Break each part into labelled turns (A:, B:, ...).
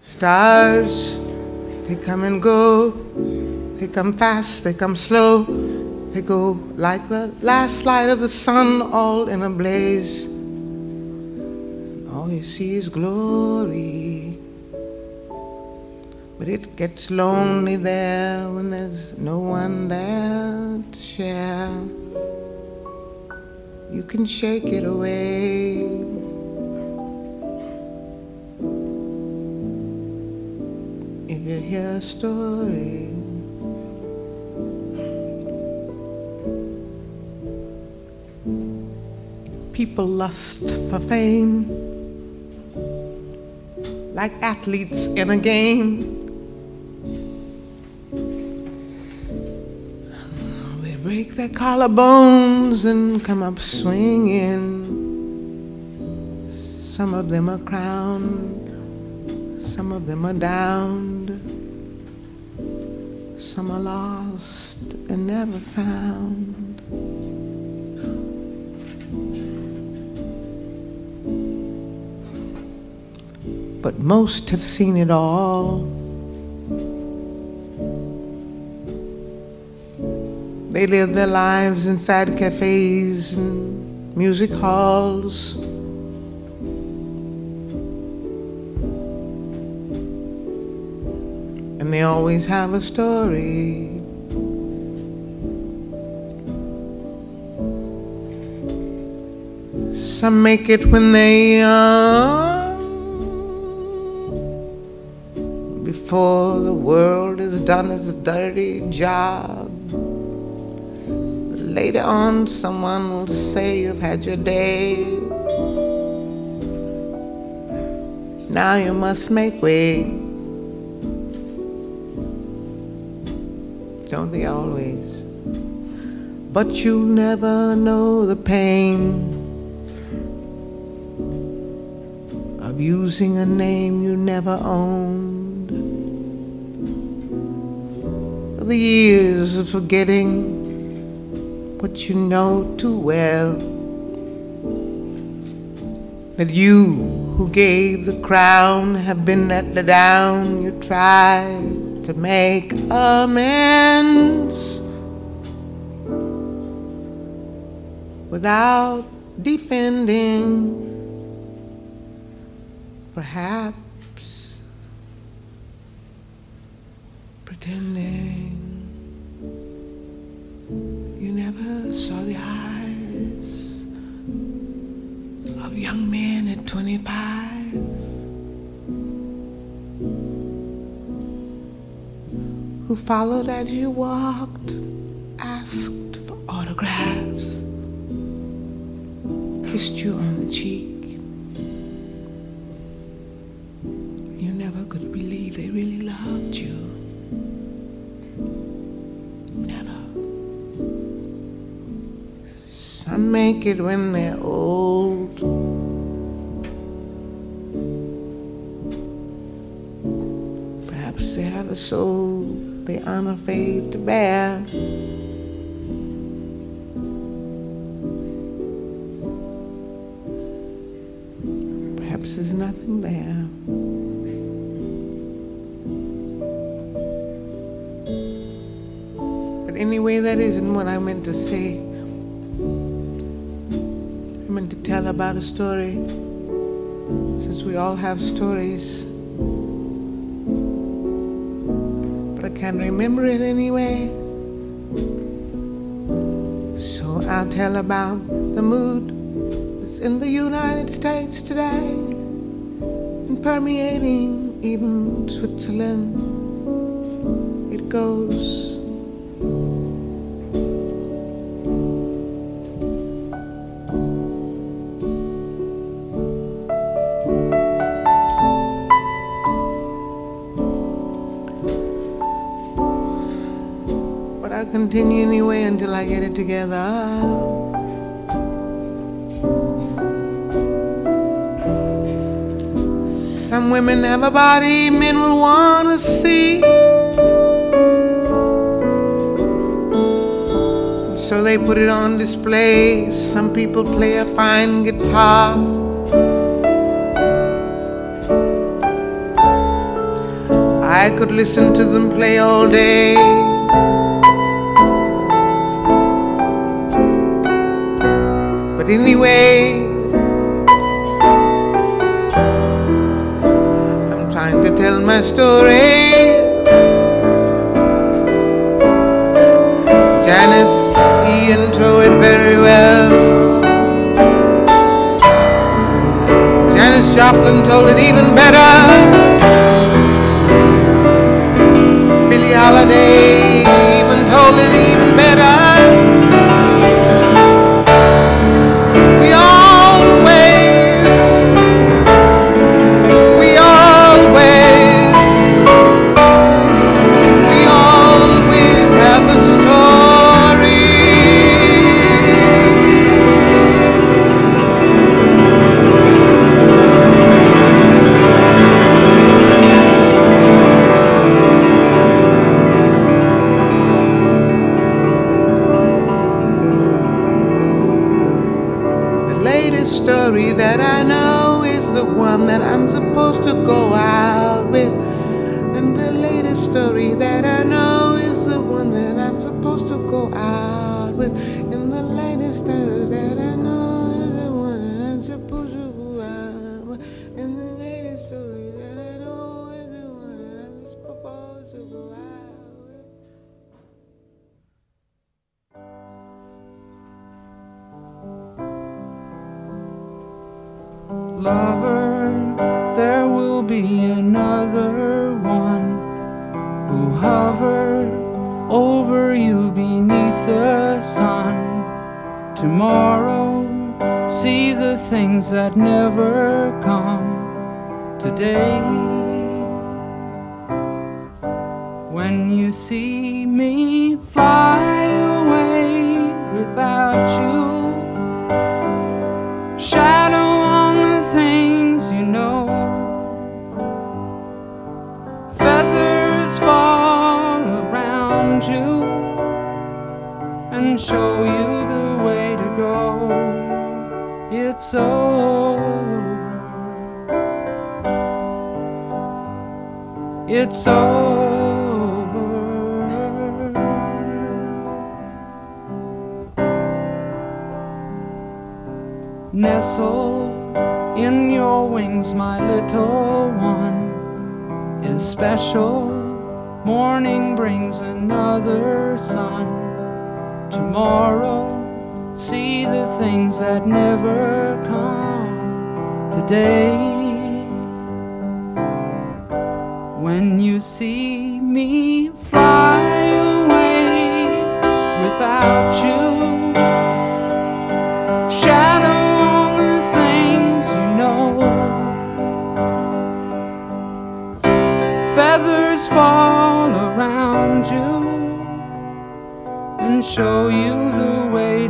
A: Stars, they come and go. They come fast, they come slow. They go like the last light of the sun, all in a blaze. All you see is glory. But it gets lonely there when there's no one there to share. You can shake it away. If you hear a story, people lust for fame like athletes in a game. They break their collarbones and come up swinging. Some of them are crowned, some of them are downed, some are lost and never found. But most have seen it all. They live their lives inside cafes and music halls. And they always have a story. Some make it when they young, before the world has done its dirty job. Later on, someone will say you've had your day. Now you must make way. Don't always? But you'll never know the pain of using a name you never owned. The years of forgetting what you know too well. That you who gave the crown have been let the down. You tried to make amends without defending. Perhaps pretending you never saw the eyes of young men at 25 who followed as you walked, asked for autographs, kissed you on the cheek. You never could believe they really loved you. Never. Some make it when they're old. Perhaps they aren't afraid to bear. Perhaps there's nothing there. But anyway, that isn't what I meant to say. I meant to tell about a story, since we all have stories. I can't remember it anyway. So I'll tell about the mood that's in the United States today and permeating even Switzerland. It goes. get it together. Some women have a body men will want to see. So they put it on display. Some people play a fine guitar. I could listen to them play all day. it anyway. I'm trying to tell my story. Janis Ian told it very well. Janis Joplin told it even better.
B: tomorrow. See the
C: things that never come today. When you see things that never come today. When you see me fly away without you, things you know, feathers fall around you and show you the way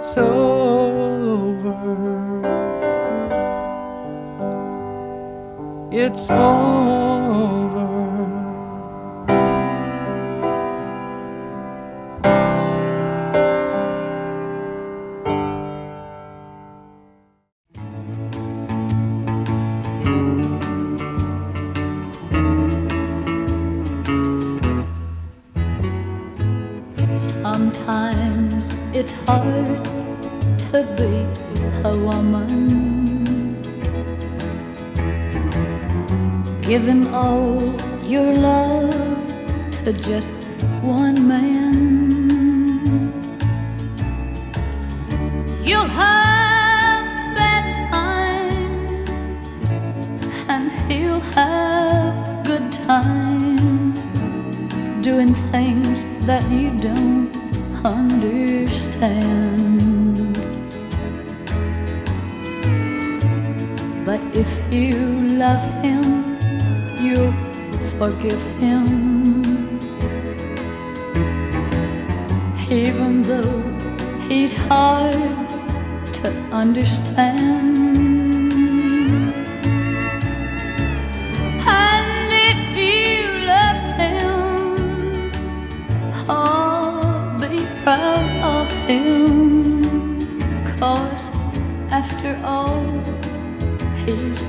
C: it's over. It's over.
D: It's hard to be a woman. Give him all your love to just one man. You'll have bad times, and he'll have good times doing things that you don't understand. But if you love him, you'll forgive him. Even though he's hard to understand.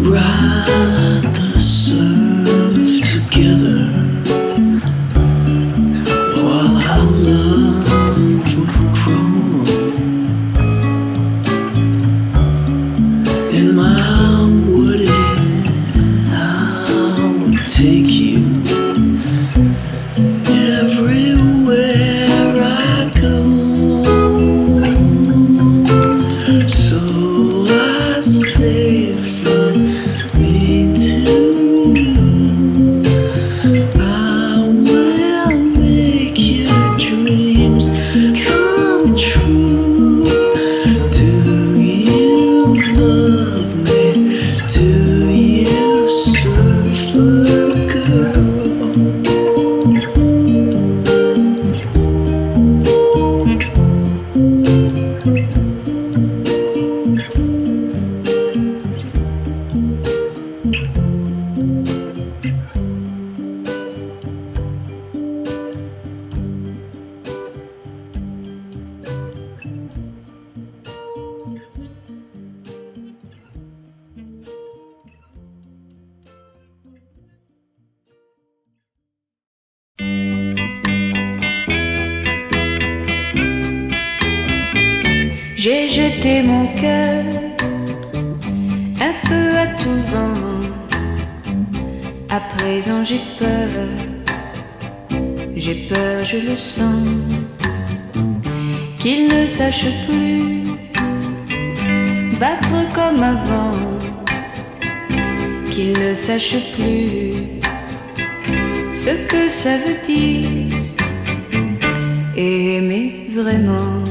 D: Right.
C: J'ai peur, je le sens, qu'il ne sache plus. Battre comme avant, qu'il ne sache plus ce que ça veut dire. Aimer vraiment.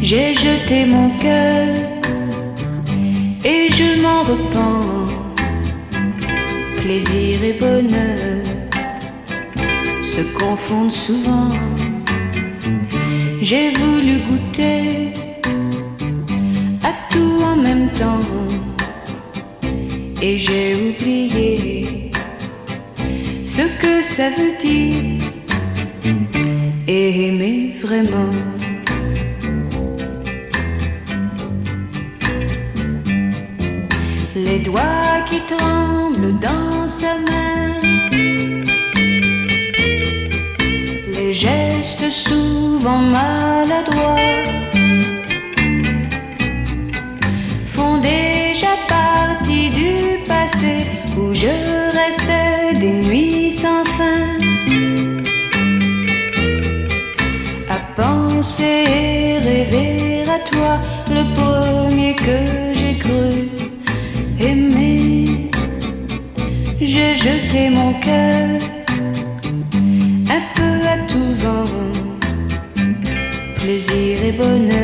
C: J'ai jeté mon cœur et je m'en repens plaisir et bonheur se confondent souvent. J'ai voulu goûter à tout en même temps et j'ai oublié ce que ça veut dire et aimer vraiment. les doigts qui tremblent dans sa main, les gestes souvent maladroits font déjà partie du passé où je plaisir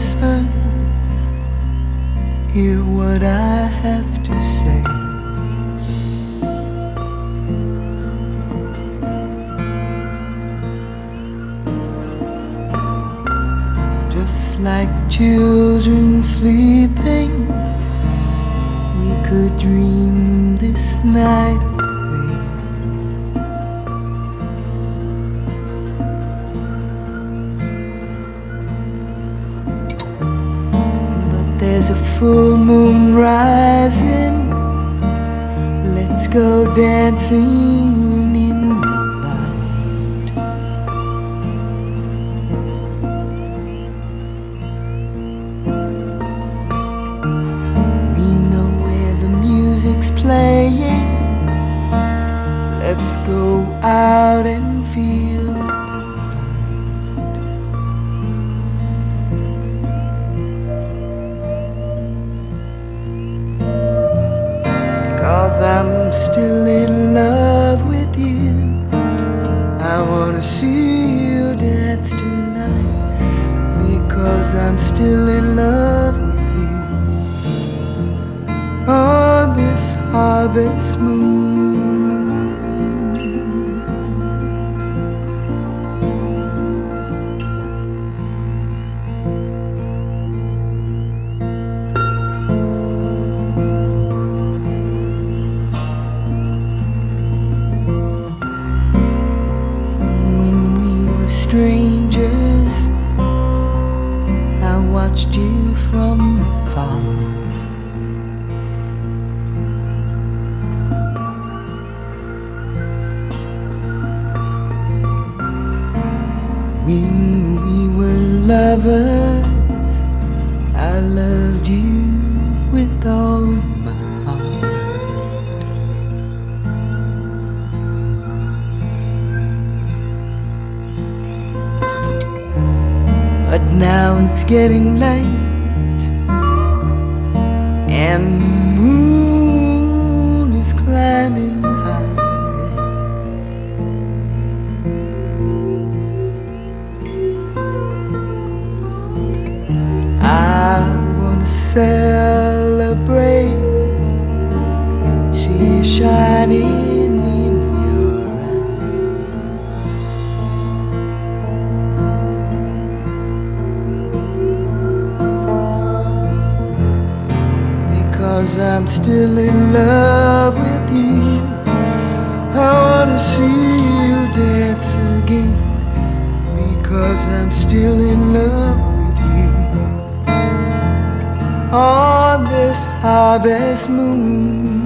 E: son, hear what I have to say. Just like children sleeping, we could dream this night rising. Let's go dancing still in love with you. I wanna see you dance tonight. Because I'm still in love with you. On this harvest moon. Watched you from afar. When we were lovers, getting late. And the moon is climbing high. I wanna celebrate. She's shining harvest moon.